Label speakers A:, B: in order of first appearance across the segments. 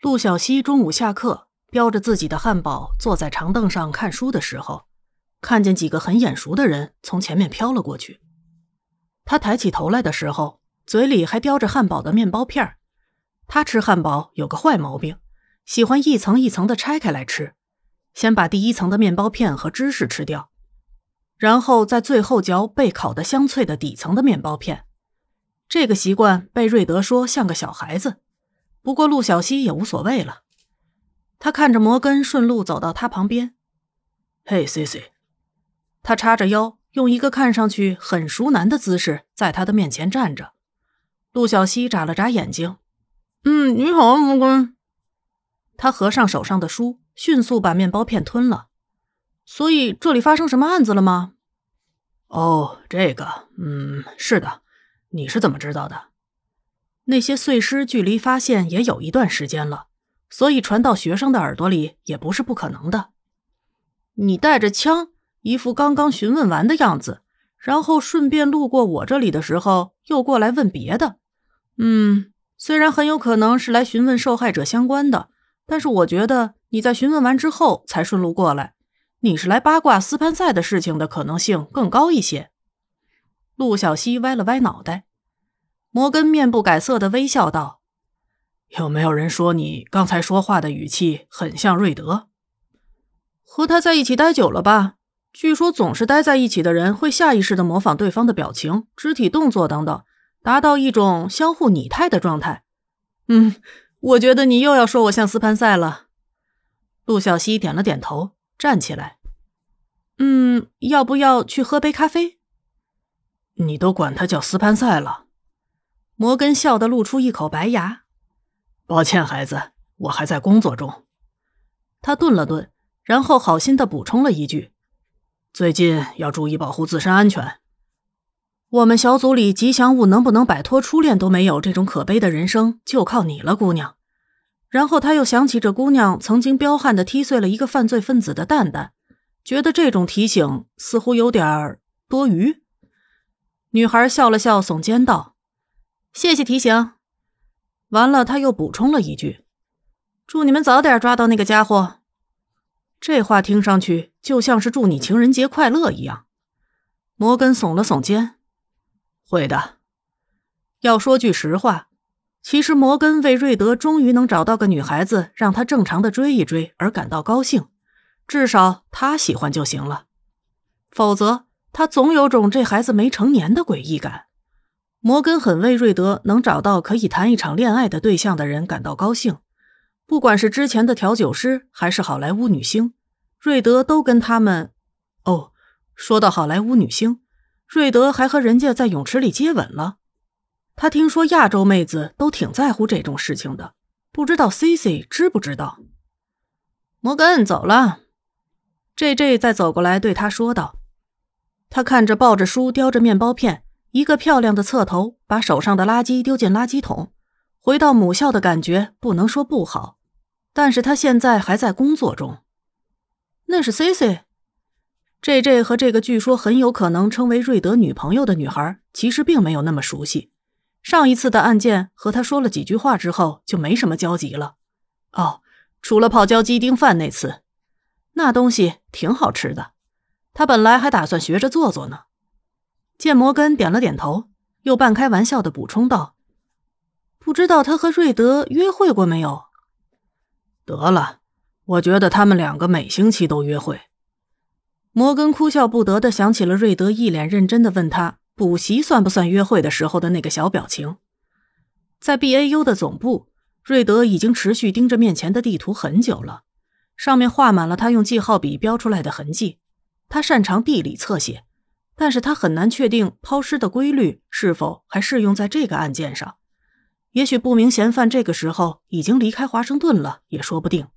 A: 陆小西中午下课，叼着自己的汉堡，坐在长凳上看书的时候，看见几个很眼熟的人从前面飘了过去。他抬起头来的时候，嘴里还叼着汉堡的面包片他吃汉堡有个坏毛病，喜欢一层一层的拆开来吃，先把第一层的面包片和芝士吃掉，然后在最后嚼被烤的香脆的底层的面包片。这个习惯被瑞德说像个小孩子，不过陆小西也无所谓了。他看着摩根顺路走到他旁边，“
B: 嘿，C C。”
A: 他叉着腰，用一个看上去很熟男的姿势在他的面前站着。陆小西眨了眨眼睛，“
B: 嗯，你好，摩根。”
A: 他合上手上的书，迅速把面包片吞了。所以这里发生什么案子了吗？
B: 哦，这个，嗯，是的。你是怎么知道的？
A: 那些碎尸距离发现也有一段时间了，所以传到学生的耳朵里也不是不可能的。你带着枪，一副刚刚询问完的样子，然后顺便路过我这里的时候又过来问别的。嗯，虽然很有可能是来询问受害者相关的，但是我觉得你在询问完之后才顺路过来，你是来八卦斯潘塞的事情的可能性更高一些。陆小西歪了歪脑袋，摩根面不改色的微笑道：“
B: 有没有人说你刚才说话的语气很像瑞德？
A: 和他在一起待久了吧？据说总是待在一起的人会下意识的模仿对方的表情、肢体动作等等，达到一种相互拟态的状态。嗯，我觉得你又要说我像斯潘塞了。”陆小西点了点头，站起来：“嗯，要不要去喝杯咖啡？”
B: 你都管他叫斯潘塞了，
A: 摩根笑得露出一口白牙。
B: 抱歉，孩子，我还在工作中。
A: 他顿了顿，然后好心的补充了一句：“
B: 最近要注意保护自身安全。
A: 我们小组里吉祥物能不能摆脱初恋都没有这种可悲的人生，就靠你了，姑娘。”然后他又想起这姑娘曾经彪悍的踢碎了一个犯罪分子的蛋蛋，觉得这种提醒似乎有点多余。女孩笑了笑，耸肩道：“谢谢提醒。”完了，他又补充了一句：“祝你们早点抓到那个家伙。”这话听上去就像是祝你情人节快乐一样。摩根耸了耸肩：“
B: 会的。”
A: 要说句实话，其实摩根为瑞德终于能找到个女孩子让他正常的追一追而感到高兴，至少他喜欢就行了。否则。他总有种这孩子没成年的诡异感。摩根很为瑞德能找到可以谈一场恋爱的对象的人感到高兴，不管是之前的调酒师还是好莱坞女星，瑞德都跟他们。哦，说到好莱坞女星，瑞德还和人家在泳池里接吻了。他听说亚洲妹子都挺在乎这种事情的，不知道 C C 知不知道？摩根走了，J J 再走过来对他说道。他看着抱着书、叼着面包片，一个漂亮的侧头，把手上的垃圾丢进垃圾桶，回到母校的感觉不能说不好，但是他现在还在工作中。那是 C C，J J 和这个据说很有可能成为瑞德女朋友的女孩，其实并没有那么熟悉。上一次的案件和他说了几句话之后，就没什么交集了。哦，除了泡椒鸡丁饭那次，那东西挺好吃的。他本来还打算学着做做呢。见摩根点了点头，又半开玩笑的补充道：“不知道他和瑞德约会过没有？”
B: 得了，我觉得他们两个每星期都约会。
A: 摩根哭笑不得的想起了瑞德一脸认真的问他补习算不算约会的时候的那个小表情。在 B A U 的总部，瑞德已经持续盯着面前的地图很久了，上面画满了他用记号笔标出来的痕迹。他擅长地理侧写，但是他很难确定抛尸的规律是否还适用在这个案件上。也许不明嫌犯这个时候已经离开华盛顿了，也说不定。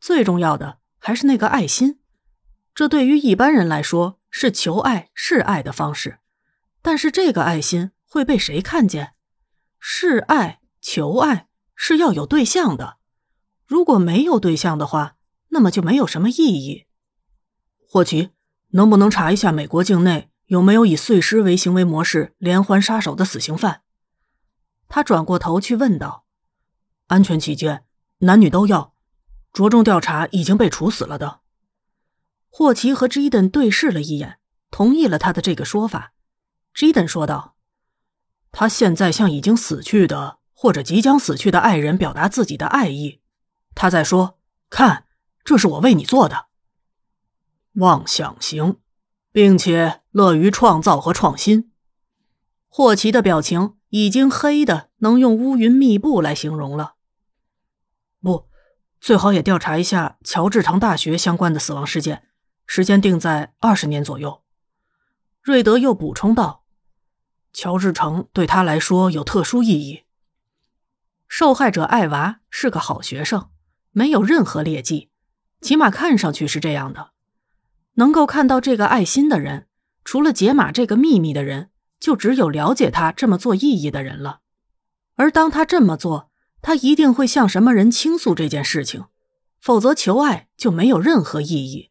A: 最重要的还是那个爱心，这对于一般人来说是求爱示爱的方式，但是这个爱心会被谁看见？示爱求爱是要有对象的，如果没有对象的话，那么就没有什么意义。
B: 霍奇，能不能查一下美国境内有没有以碎尸为行为模式连环杀手的死刑犯？
A: 他转过头去问道。
B: 安全起见，男女都要，着重调查已经被处死了的。
A: 霍奇和 Jaden 对视了一眼，同意了他的这个说法。Jaden 说道：“
B: 他现在向已经死去的或者即将死去的爱人表达自己的爱意，他在说：‘看，这是我为你做的。’妄想型，并且乐于创造和创新。”
A: 霍奇的表情已经黑的能用乌云密布来形容了。
B: 不，最好也调查一下乔治城大学相关的死亡事件。时间定在二十年左右，
A: 瑞德又补充道：“
B: 乔治城对他来说有特殊意义。
A: 受害者艾娃是个好学生，没有任何劣迹，起码看上去是这样的。能够看到这个爱心的人，除了解码这个秘密的人，就只有了解他这么做意义的人了。而当他这么做，他一定会向什么人倾诉这件事情，否则求爱就没有任何意义。”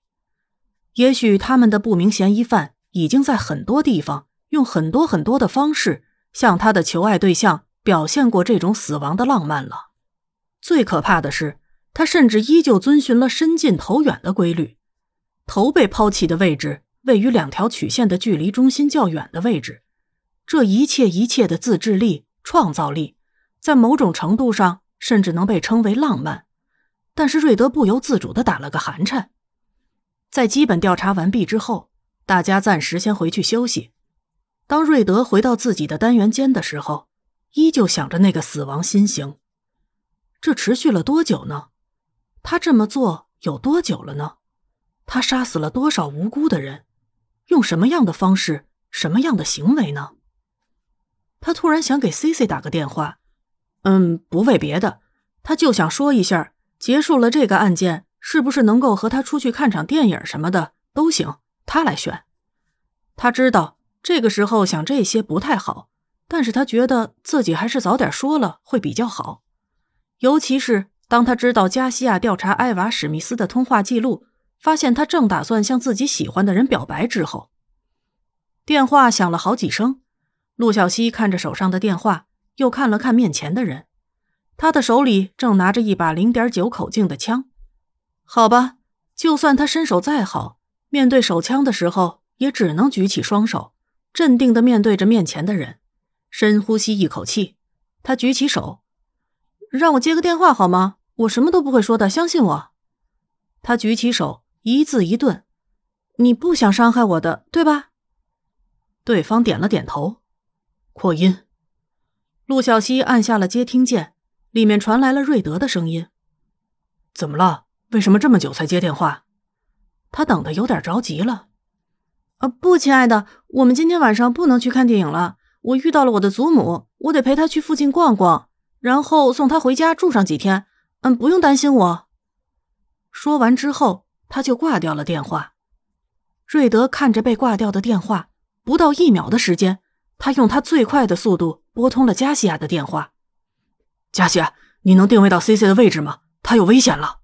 A: 也许他们的不明嫌疑犯已经在很多地方用很多很多的方式向他的求爱对象表现过这种死亡的浪漫了。最可怕的是，他甚至依旧遵循了伸近投远的规律。头被抛弃的位置位于两条曲线的距离中心较远的位置。这一切一切的自制力、创造力，在某种程度上甚至能被称为浪漫。但是瑞德不由自主地打了个寒颤。在基本调查完毕之后，大家暂时先回去休息。当瑞德回到自己的单元间的时候，依旧想着那个死亡心形。这持续了多久呢？他这么做有多久了呢？他杀死了多少无辜的人？用什么样的方式？什么样的行为呢？他突然想给 C C 打个电话。嗯，不为别的，他就想说一下，结束了这个案件。是不是能够和他出去看场电影什么的都行，他来选。他知道这个时候想这些不太好，但是他觉得自己还是早点说了会比较好。尤其是当他知道加西亚调查埃娃·史密斯的通话记录，发现他正打算向自己喜欢的人表白之后，电话响了好几声。陆小西看着手上的电话，又看了看面前的人，他的手里正拿着一把零点九口径的枪。好吧，就算他身手再好，面对手枪的时候也只能举起双手，镇定的面对着面前的人，深呼吸一口气。他举起手，让我接个电话好吗？我什么都不会说的，相信我。他举起手，一字一顿：“你不想伤害我的，对吧？”对方点了点头。
B: 扩音。
A: 陆小西按下了接听键，里面传来了瑞德的声音：“
B: 怎么了？”为什么这么久才接电话？
A: 他等的有点着急了。啊，不，亲爱的，我们今天晚上不能去看电影了。我遇到了我的祖母，我得陪她去附近逛逛，然后送她回家住上几天。嗯，不用担心我。说完之后，他就挂掉了电话。瑞德看着被挂掉的电话，不到一秒的时间，他用他最快的速度拨通了加西亚的电话。
B: 加西亚，你能定位到 C C 的位置吗？他有危险了。